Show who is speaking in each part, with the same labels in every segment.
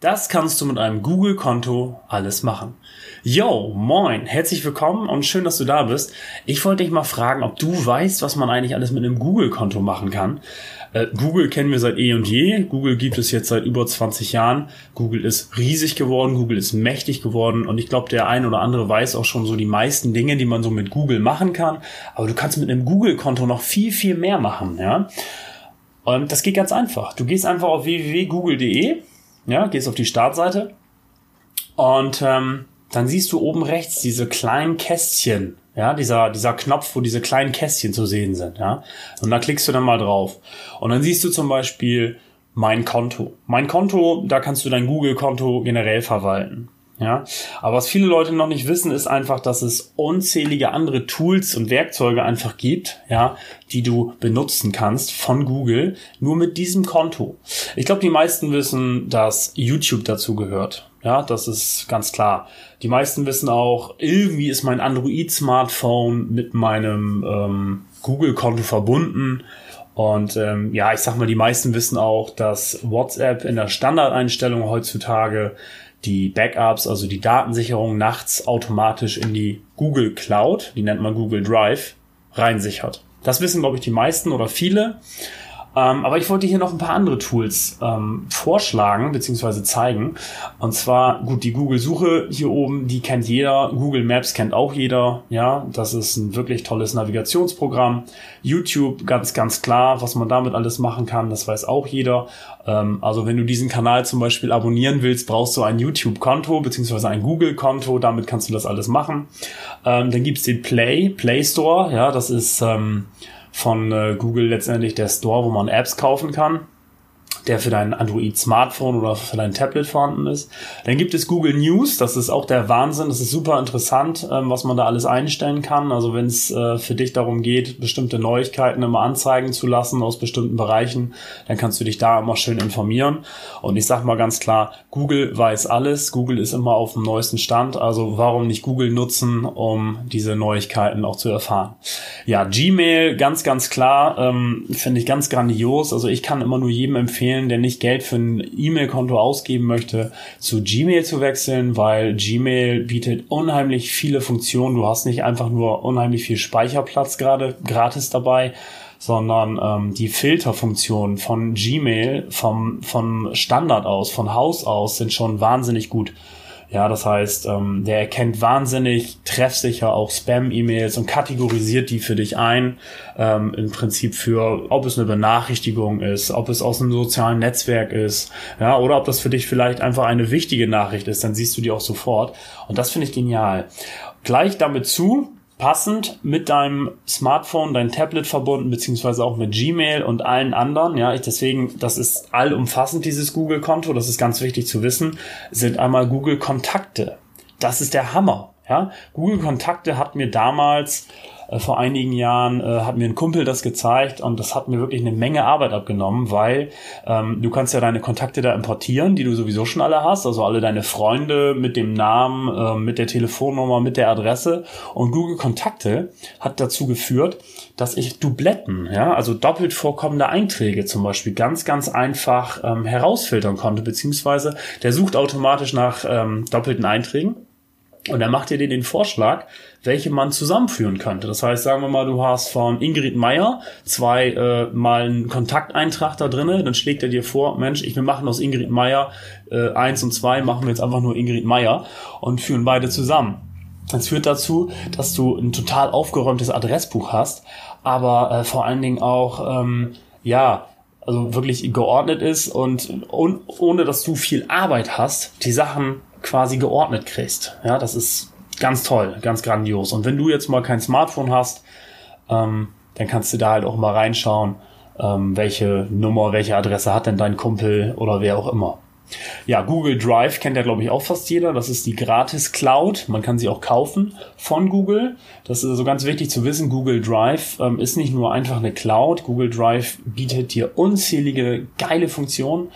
Speaker 1: Das kannst du mit einem Google-Konto alles machen. Yo, moin, herzlich willkommen und schön, dass du da bist. Ich wollte dich mal fragen, ob du weißt, was man eigentlich alles mit einem Google-Konto machen kann. Äh, Google kennen wir seit eh und je. Google gibt es jetzt seit über 20 Jahren. Google ist riesig geworden, Google ist mächtig geworden und ich glaube, der ein oder andere weiß auch schon so die meisten Dinge, die man so mit Google machen kann. Aber du kannst mit einem Google-Konto noch viel, viel mehr machen, ja. Und das geht ganz einfach. Du gehst einfach auf www.google.de ja, gehst auf die Startseite und ähm, dann siehst du oben rechts diese kleinen Kästchen, ja, dieser, dieser Knopf, wo diese kleinen Kästchen zu sehen sind, ja. Und da klickst du dann mal drauf. Und dann siehst du zum Beispiel mein Konto. Mein Konto, da kannst du dein Google-Konto generell verwalten. Ja, aber was viele Leute noch nicht wissen, ist einfach, dass es unzählige andere Tools und Werkzeuge einfach gibt, ja, die du benutzen kannst von Google, nur mit diesem Konto. Ich glaube, die meisten wissen, dass YouTube dazu gehört. Ja, das ist ganz klar. Die meisten wissen auch, irgendwie ist mein Android-Smartphone mit meinem ähm, Google-Konto verbunden. Und ähm, ja, ich sag mal, die meisten wissen auch, dass WhatsApp in der Standardeinstellung heutzutage die Backups, also die Datensicherung nachts automatisch in die Google Cloud, die nennt man Google Drive, reinsichert. Das wissen, glaube ich, die meisten oder viele. Ähm, aber ich wollte hier noch ein paar andere Tools ähm, vorschlagen bzw. zeigen. Und zwar, gut, die Google-Suche hier oben, die kennt jeder. Google Maps kennt auch jeder. Ja, das ist ein wirklich tolles Navigationsprogramm. YouTube, ganz, ganz klar, was man damit alles machen kann, das weiß auch jeder. Ähm, also wenn du diesen Kanal zum Beispiel abonnieren willst, brauchst du ein YouTube-Konto bzw. ein Google-Konto. Damit kannst du das alles machen. Ähm, dann gibt's den Play, Play Store. Ja, das ist... Ähm, von äh, Google letztendlich der Store, wo man Apps kaufen kann der für dein Android-Smartphone oder für dein Tablet vorhanden ist. Dann gibt es Google News, das ist auch der Wahnsinn, das ist super interessant, ähm, was man da alles einstellen kann. Also wenn es äh, für dich darum geht, bestimmte Neuigkeiten immer anzeigen zu lassen aus bestimmten Bereichen, dann kannst du dich da immer schön informieren. Und ich sag mal ganz klar, Google weiß alles, Google ist immer auf dem neuesten Stand, also warum nicht Google nutzen, um diese Neuigkeiten auch zu erfahren. Ja, Gmail, ganz, ganz klar, ähm, finde ich ganz grandios. Also ich kann immer nur jedem empfehlen, empfehlen, der nicht Geld für ein E-Mail-Konto ausgeben möchte, zu Gmail zu wechseln, weil Gmail bietet unheimlich viele Funktionen. Du hast nicht einfach nur unheimlich viel Speicherplatz gerade gratis dabei, sondern ähm, die Filterfunktionen von Gmail vom, vom Standard aus, von Haus aus sind schon wahnsinnig gut. Ja, das heißt, ähm, der erkennt wahnsinnig treffsicher auch Spam-E-Mails und kategorisiert die für dich ein. Ähm, Im Prinzip für, ob es eine Benachrichtigung ist, ob es aus einem sozialen Netzwerk ist, ja, oder ob das für dich vielleicht einfach eine wichtige Nachricht ist, dann siehst du die auch sofort. Und das finde ich genial. Gleich damit zu, passend mit deinem Smartphone, dein Tablet verbunden, beziehungsweise auch mit Gmail und allen anderen. Ja, ich deswegen, das ist allumfassend, dieses Google-Konto, das ist ganz wichtig zu wissen, sind einmal Google-Kontakte. Das ist der Hammer. Ja, Google-Kontakte hat mir damals vor einigen Jahren äh, hat mir ein Kumpel das gezeigt und das hat mir wirklich eine Menge Arbeit abgenommen, weil ähm, du kannst ja deine Kontakte da importieren, die du sowieso schon alle hast, also alle deine Freunde mit dem Namen, äh, mit der Telefonnummer, mit der Adresse. Und Google Kontakte hat dazu geführt, dass ich Dubletten, ja, also doppelt vorkommende Einträge zum Beispiel ganz, ganz einfach ähm, herausfiltern konnte, beziehungsweise der sucht automatisch nach ähm, doppelten Einträgen und er macht dir den Vorschlag, welche man zusammenführen könnte. Das heißt, sagen wir mal, du hast von Ingrid Meyer zwei äh, mal einen Kontakteintrag da drinne, dann schlägt er dir vor, Mensch, ich will machen aus Ingrid Meyer äh, eins und zwei, machen wir jetzt einfach nur Ingrid Meyer und führen beide zusammen. Das führt dazu, dass du ein total aufgeräumtes Adressbuch hast, aber äh, vor allen Dingen auch ähm, ja also wirklich geordnet ist und, und ohne dass du viel Arbeit hast, die Sachen quasi geordnet kriegst. Ja, das ist ganz toll, ganz grandios. Und wenn du jetzt mal kein Smartphone hast, ähm, dann kannst du da halt auch mal reinschauen, ähm, welche Nummer, welche Adresse hat denn dein Kumpel oder wer auch immer. Ja, Google Drive kennt ja, glaube ich, auch fast jeder. Das ist die Gratis Cloud. Man kann sie auch kaufen von Google. Das ist also ganz wichtig zu wissen. Google Drive ähm, ist nicht nur einfach eine Cloud. Google Drive bietet dir unzählige geile Funktionen.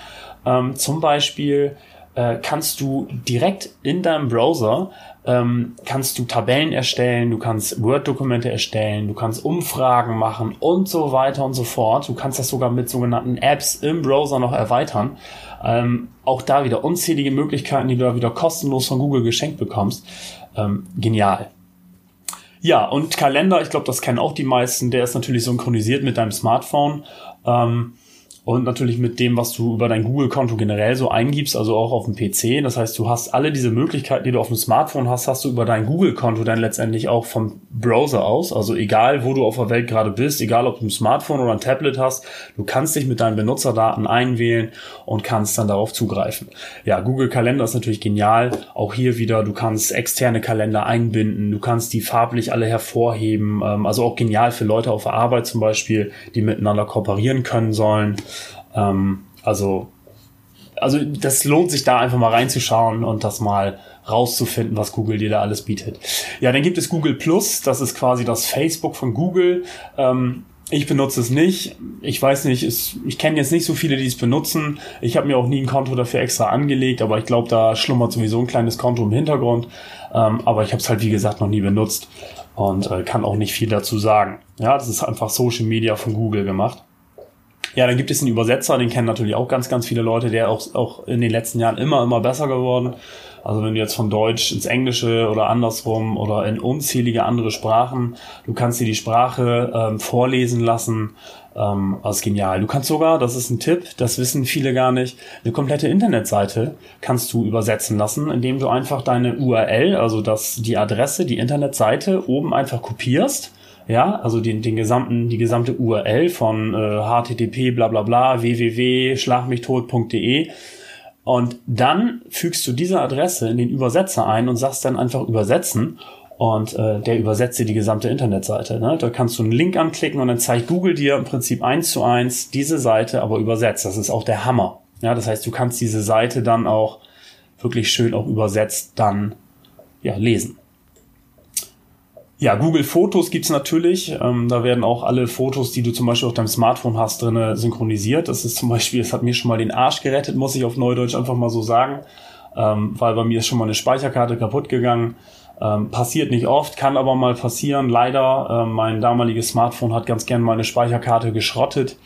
Speaker 1: Ähm, zum Beispiel äh, kannst du direkt in deinem Browser ähm, kannst du Tabellen erstellen, du kannst Word-Dokumente erstellen, du kannst Umfragen machen und so weiter und so fort. Du kannst das sogar mit sogenannten Apps im Browser noch erweitern. Ähm, auch da wieder unzählige Möglichkeiten, die du da wieder kostenlos von Google geschenkt bekommst. Ähm, genial. Ja, und Kalender, ich glaube, das kennen auch die meisten, der ist natürlich synchronisiert mit deinem Smartphone. Ähm, und natürlich mit dem, was du über dein Google-Konto generell so eingibst, also auch auf dem PC. Das heißt, du hast alle diese Möglichkeiten, die du auf dem Smartphone hast, hast du über dein Google-Konto dann letztendlich auch vom Browser aus. Also egal, wo du auf der Welt gerade bist, egal ob du ein Smartphone oder ein Tablet hast, du kannst dich mit deinen Benutzerdaten einwählen und kannst dann darauf zugreifen. Ja, Google Kalender ist natürlich genial. Auch hier wieder, du kannst externe Kalender einbinden, du kannst die farblich alle hervorheben. Ähm, also auch genial für Leute auf der Arbeit zum Beispiel, die miteinander kooperieren können sollen. Ähm, also, also das lohnt sich da einfach mal reinzuschauen und das mal rauszufinden, was Google dir da alles bietet. Ja, dann gibt es Google Plus, das ist quasi das Facebook von Google. Ähm, ich benutze es nicht. Ich weiß nicht, es, ich kenne jetzt nicht so viele, die es benutzen. Ich habe mir auch nie ein Konto dafür extra angelegt, aber ich glaube, da schlummert sowieso ein kleines Konto im Hintergrund. Ähm, aber ich habe es halt, wie gesagt, noch nie benutzt und äh, kann auch nicht viel dazu sagen. Ja, das ist einfach Social Media von Google gemacht. Ja, dann gibt es einen Übersetzer, den kennen natürlich auch ganz, ganz viele Leute, der auch, auch in den letzten Jahren immer, immer besser geworden. Also wenn du jetzt von Deutsch ins Englische oder andersrum oder in unzählige andere Sprachen, du kannst dir die Sprache ähm, vorlesen lassen. Ähm, also ist genial. Du kannst sogar, das ist ein Tipp, das wissen viele gar nicht, eine komplette Internetseite kannst du übersetzen lassen, indem du einfach deine URL, also das, die Adresse, die Internetseite oben einfach kopierst ja, also den, den gesamten, die gesamte URL von äh, http bla bla bla www.schlagmichtot.de und dann fügst du diese Adresse in den Übersetzer ein und sagst dann einfach übersetzen und äh, der übersetzt dir die gesamte Internetseite. Ne? Da kannst du einen Link anklicken und dann zeigt Google dir im Prinzip eins zu eins diese Seite, aber übersetzt. Das ist auch der Hammer. Ja, das heißt, du kannst diese Seite dann auch wirklich schön auch übersetzt dann ja lesen. Ja, Google Fotos gibt's natürlich. Ähm, da werden auch alle Fotos, die du zum Beispiel auf deinem Smartphone hast, drinne synchronisiert. Das ist zum Beispiel, es hat mir schon mal den Arsch gerettet, muss ich auf Neudeutsch einfach mal so sagen. Ähm, weil bei mir ist schon mal eine Speicherkarte kaputt gegangen. Ähm, passiert nicht oft, kann aber mal passieren. Leider, ähm, mein damaliges Smartphone hat ganz gern meine Speicherkarte geschrottet.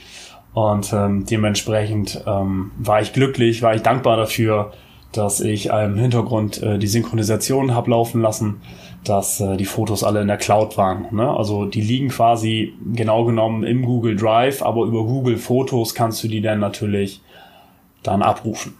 Speaker 1: Und ähm, dementsprechend ähm, war ich glücklich, war ich dankbar dafür, dass ich im Hintergrund äh, die Synchronisation hab laufen lassen dass äh, die Fotos alle in der Cloud waren. Ne? Also die liegen quasi genau genommen im Google Drive, aber über Google Fotos kannst du die dann natürlich dann abrufen.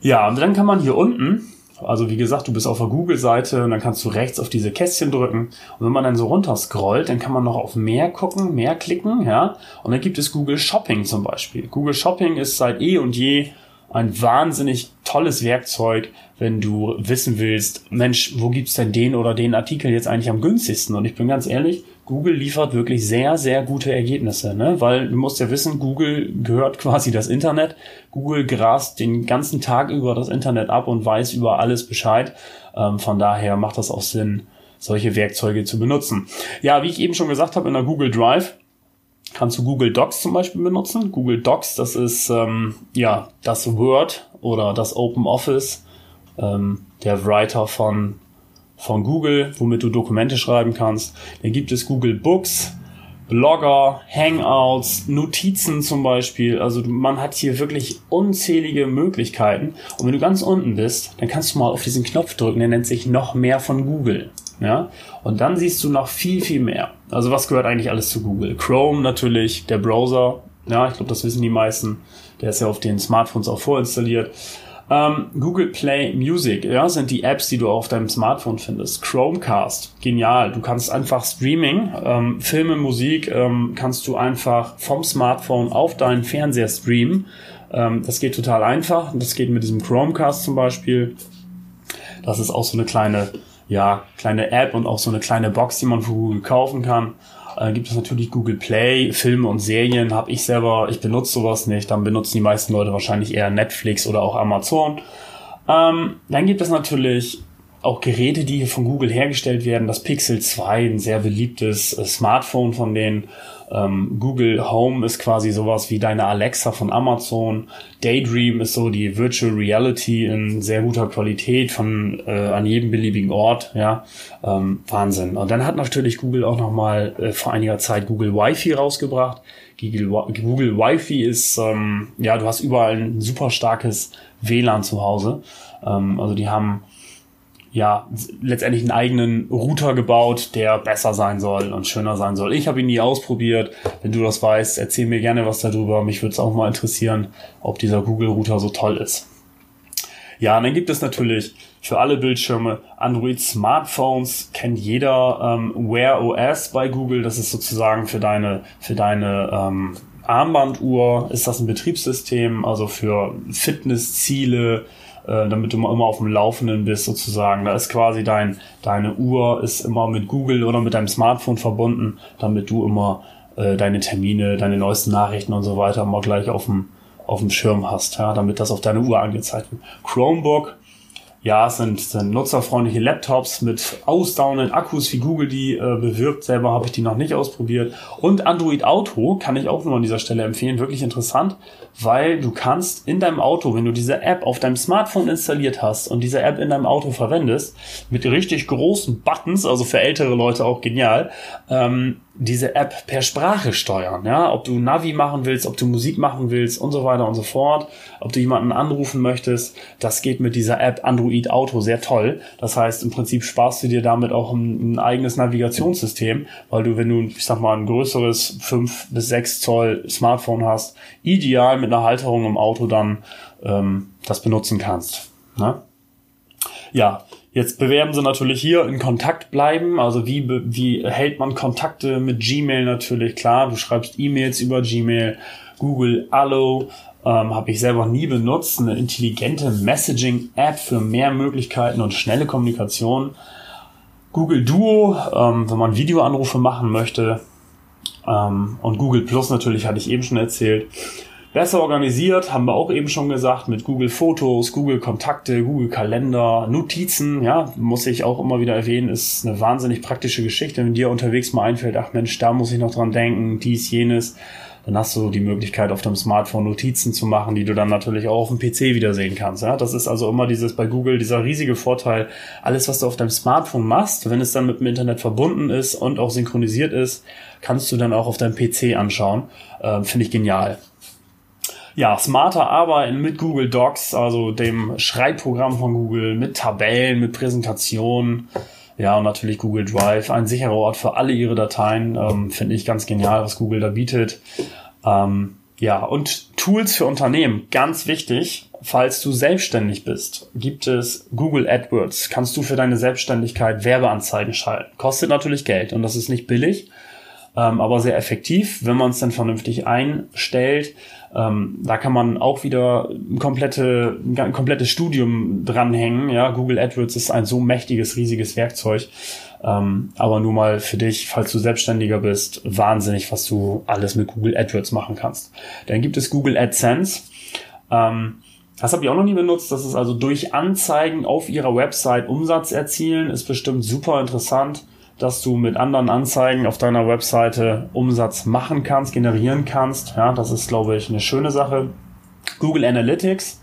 Speaker 1: Ja, und dann kann man hier unten, also wie gesagt, du bist auf der Google-Seite und dann kannst du rechts auf diese Kästchen drücken und wenn man dann so runter scrollt, dann kann man noch auf mehr gucken, mehr klicken, ja, und dann gibt es Google Shopping zum Beispiel. Google Shopping ist seit eh und je ein wahnsinnig tolles Werkzeug, wenn du wissen willst, Mensch, wo gibt's denn den oder den Artikel jetzt eigentlich am günstigsten? Und ich bin ganz ehrlich, Google liefert wirklich sehr, sehr gute Ergebnisse, ne? Weil du musst ja wissen, Google gehört quasi das Internet. Google grast den ganzen Tag über das Internet ab und weiß über alles Bescheid. Ähm, von daher macht das auch Sinn, solche Werkzeuge zu benutzen. Ja, wie ich eben schon gesagt habe, in der Google Drive kannst du Google Docs zum Beispiel benutzen. Google Docs, das ist ähm, ja das Word oder das Open Office, ähm, der Writer von, von Google, womit du Dokumente schreiben kannst. Dann gibt es Google Books, Blogger, Hangouts, Notizen zum Beispiel. Also man hat hier wirklich unzählige Möglichkeiten. Und wenn du ganz unten bist, dann kannst du mal auf diesen Knopf drücken, der nennt sich noch mehr von Google. Ja, und dann siehst du noch viel, viel mehr. Also was gehört eigentlich alles zu Google? Chrome natürlich, der Browser. Ja, ich glaube, das wissen die meisten. Der ist ja auf den Smartphones auch vorinstalliert. Ähm, Google Play Music, ja, sind die Apps, die du auf deinem Smartphone findest. Chromecast, genial. Du kannst einfach Streaming, ähm, Filme, Musik, ähm, kannst du einfach vom Smartphone auf deinen Fernseher streamen. Ähm, das geht total einfach. Das geht mit diesem Chromecast zum Beispiel. Das ist auch so eine kleine ja, kleine App und auch so eine kleine Box, die man von Google kaufen kann. Äh, gibt es natürlich Google Play, Filme und Serien habe ich selber, ich benutze sowas nicht, dann benutzen die meisten Leute wahrscheinlich eher Netflix oder auch Amazon. Ähm, dann gibt es natürlich auch Geräte, die hier von Google hergestellt werden. Das Pixel 2, ein sehr beliebtes äh, Smartphone von denen. Ähm, Google Home ist quasi sowas wie deine Alexa von Amazon. Daydream ist so die Virtual Reality in sehr guter Qualität von äh, an jedem beliebigen Ort. Ja, ähm, Wahnsinn. Und dann hat natürlich Google auch noch mal äh, vor einiger Zeit Google Wi-Fi rausgebracht. Google, Google Wi-Fi ist, ähm, ja, du hast überall ein super starkes WLAN zu Hause. Ähm, also die haben ja letztendlich einen eigenen Router gebaut, der besser sein soll und schöner sein soll. Ich habe ihn nie ausprobiert. Wenn du das weißt, erzähl mir gerne was darüber. Mich würde es auch mal interessieren, ob dieser Google Router so toll ist. Ja, und dann gibt es natürlich für alle Bildschirme Android Smartphones, kennt jeder ähm, Wear OS bei Google. Das ist sozusagen für deine, für deine ähm, Armbanduhr ist das ein Betriebssystem, also für Fitnessziele, äh, damit du immer auf dem Laufenden bist sozusagen. Da ist quasi dein, deine Uhr ist immer mit Google oder mit deinem Smartphone verbunden, damit du immer äh, deine Termine, deine neuesten Nachrichten und so weiter immer gleich auf dem auf dem Schirm hast, ja, damit das auf deine Uhr angezeigt wird. Chromebook, ja, es sind, sind nutzerfreundliche Laptops mit ausdauernden Akkus, wie Google die äh, bewirbt. Selber habe ich die noch nicht ausprobiert. Und Android Auto kann ich auch nur an dieser Stelle empfehlen. Wirklich interessant, weil du kannst in deinem Auto, wenn du diese App auf deinem Smartphone installiert hast und diese App in deinem Auto verwendest, mit richtig großen Buttons, also für ältere Leute auch genial, ähm, diese App per Sprache steuern, ja, ob du Navi machen willst, ob du Musik machen willst und so weiter und so fort, ob du jemanden anrufen möchtest, das geht mit dieser App Android Auto sehr toll. Das heißt, im Prinzip sparst du dir damit auch ein, ein eigenes Navigationssystem, weil du, wenn du, ich sag mal, ein größeres 5 bis 6 Zoll Smartphone hast, ideal mit einer Halterung im Auto dann ähm, das benutzen kannst. Ne? Ja, Jetzt bewerben sie natürlich hier in Kontakt bleiben. Also wie, wie hält man Kontakte mit Gmail natürlich? Klar, du schreibst E-Mails über Gmail. Google Allo ähm, habe ich selber nie benutzt. Eine intelligente Messaging-App für mehr Möglichkeiten und schnelle Kommunikation. Google Duo, ähm, wenn man Videoanrufe machen möchte. Ähm, und Google Plus natürlich hatte ich eben schon erzählt. Besser organisiert, haben wir auch eben schon gesagt, mit Google Fotos, Google Kontakte, Google Kalender, Notizen, ja, muss ich auch immer wieder erwähnen, ist eine wahnsinnig praktische Geschichte. Wenn dir unterwegs mal einfällt, ach Mensch, da muss ich noch dran denken, dies, jenes, dann hast du die Möglichkeit, auf deinem Smartphone Notizen zu machen, die du dann natürlich auch auf dem PC wiedersehen kannst. Ja? Das ist also immer dieses bei Google, dieser riesige Vorteil, alles, was du auf deinem Smartphone machst, wenn es dann mit dem Internet verbunden ist und auch synchronisiert ist, kannst du dann auch auf deinem PC anschauen. Äh, Finde ich genial ja, smarter Arbeiten mit Google Docs, also dem Schreibprogramm von Google, mit Tabellen, mit Präsentationen. Ja, und natürlich Google Drive, ein sicherer Ort für alle ihre Dateien. Ähm, Finde ich ganz genial, was Google da bietet. Ähm, ja, und Tools für Unternehmen, ganz wichtig. Falls du selbstständig bist, gibt es Google AdWords. Kannst du für deine Selbstständigkeit Werbeanzeigen schalten. Kostet natürlich Geld und das ist nicht billig, ähm, aber sehr effektiv, wenn man es dann vernünftig einstellt. Ähm, da kann man auch wieder ein, komplette, ein komplettes Studium dranhängen. Ja, Google AdWords ist ein so mächtiges, riesiges Werkzeug. Ähm, aber nur mal für dich, falls du Selbstständiger bist, wahnsinnig, was du alles mit Google AdWords machen kannst. Dann gibt es Google AdSense. Ähm, das habe ich auch noch nie benutzt. Das ist also durch Anzeigen auf ihrer Website Umsatz erzielen. Ist bestimmt super interessant dass du mit anderen Anzeigen auf deiner Webseite Umsatz machen kannst, generieren kannst. Ja, das ist, glaube ich, eine schöne Sache. Google Analytics,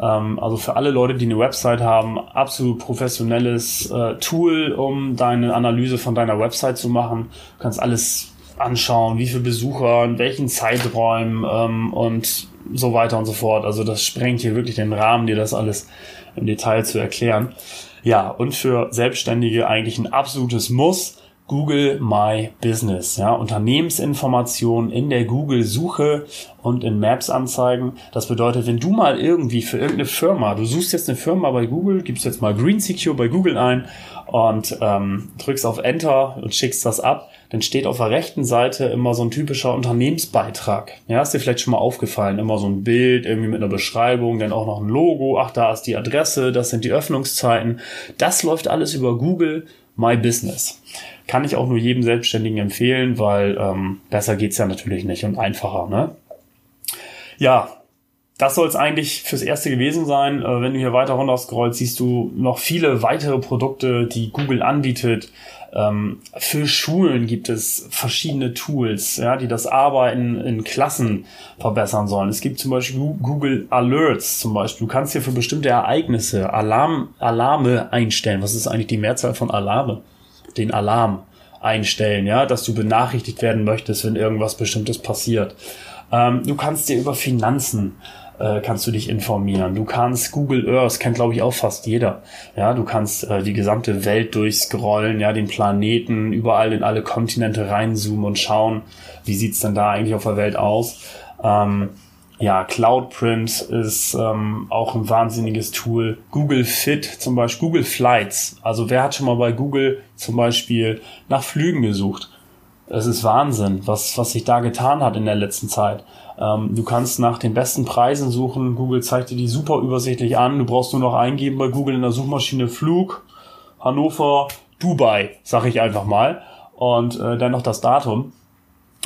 Speaker 1: ähm, also für alle Leute, die eine Website haben, absolut professionelles äh, Tool, um deine Analyse von deiner Website zu machen. Du kannst alles anschauen, wie viele Besucher, in welchen Zeiträumen ähm, und so weiter und so fort. Also das sprengt hier wirklich den Rahmen, dir das alles im Detail zu erklären. Ja, und für Selbstständige eigentlich ein absolutes Muss. Google My Business, ja, Unternehmensinformationen in der Google Suche und in Maps anzeigen. Das bedeutet, wenn du mal irgendwie für irgendeine Firma, du suchst jetzt eine Firma bei Google, gibst jetzt mal Green Secure bei Google ein und ähm, drückst auf Enter und schickst das ab, dann steht auf der rechten Seite immer so ein typischer Unternehmensbeitrag. Ja, ist dir vielleicht schon mal aufgefallen, immer so ein Bild irgendwie mit einer Beschreibung, dann auch noch ein Logo, ach, da ist die Adresse, das sind die Öffnungszeiten. Das läuft alles über Google My Business. Kann ich auch nur jedem Selbstständigen empfehlen, weil ähm, besser geht's ja natürlich nicht und einfacher. Ne? Ja, das soll es eigentlich fürs Erste gewesen sein. Äh, wenn du hier weiter runter scrollst, siehst du noch viele weitere Produkte, die Google anbietet. Ähm, für Schulen gibt es verschiedene Tools, ja, die das Arbeiten in Klassen verbessern sollen. Es gibt zum Beispiel Google Alerts zum Beispiel. Du kannst hier für bestimmte Ereignisse Alarm, Alarme einstellen. Was ist eigentlich die Mehrzahl von Alarme? Den Alarm einstellen, ja, dass du benachrichtigt werden möchtest, wenn irgendwas Bestimmtes passiert. Ähm, du kannst dir über Finanzen äh, kannst du dich informieren. Du kannst Google Earth, kennt glaube ich auch fast jeder. Ja, du kannst äh, die gesamte Welt durchscrollen, ja, den Planeten, überall in alle Kontinente reinzoomen und schauen, wie sieht's denn da eigentlich auf der Welt aus. Ähm, ja, Cloudprint ist ähm, auch ein wahnsinniges Tool. Google Fit zum Beispiel, Google Flights. Also wer hat schon mal bei Google zum Beispiel nach Flügen gesucht? Es ist Wahnsinn, was, was sich da getan hat in der letzten Zeit. Ähm, du kannst nach den besten Preisen suchen. Google zeigt dir die super übersichtlich an. Du brauchst nur noch eingeben bei Google in der Suchmaschine Flug, Hannover, Dubai, sag ich einfach mal. Und äh, dann noch das Datum.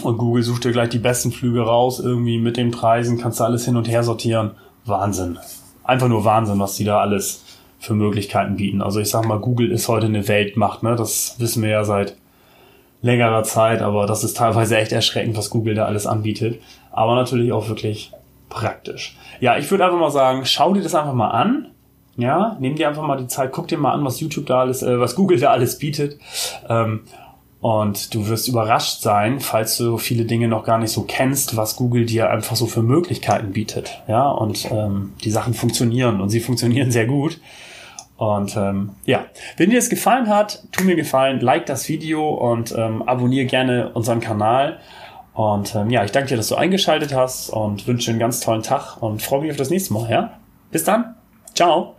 Speaker 1: Und Google sucht dir gleich die besten Flüge raus, irgendwie mit den Preisen, kannst du alles hin und her sortieren. Wahnsinn. Einfach nur Wahnsinn, was die da alles für Möglichkeiten bieten. Also ich sag mal, Google ist heute eine Weltmacht, ne? Das wissen wir ja seit längerer Zeit, aber das ist teilweise echt erschreckend, was Google da alles anbietet. Aber natürlich auch wirklich praktisch. Ja, ich würde einfach mal sagen, schau dir das einfach mal an. Ja, nimm dir einfach mal die Zeit, guck dir mal an, was YouTube da alles, äh, was Google da alles bietet. Ähm, und du wirst überrascht sein, falls du viele Dinge noch gar nicht so kennst, was Google dir einfach so für Möglichkeiten bietet. Ja, und ähm, die Sachen funktionieren und sie funktionieren sehr gut. Und ähm, ja, wenn dir es gefallen hat, tu mir gefallen, like das Video und ähm, abonniere gerne unseren Kanal. Und ähm, ja, ich danke dir, dass du eingeschaltet hast und wünsche einen ganz tollen Tag und freue mich auf das nächste Mal. Ja, bis dann, ciao.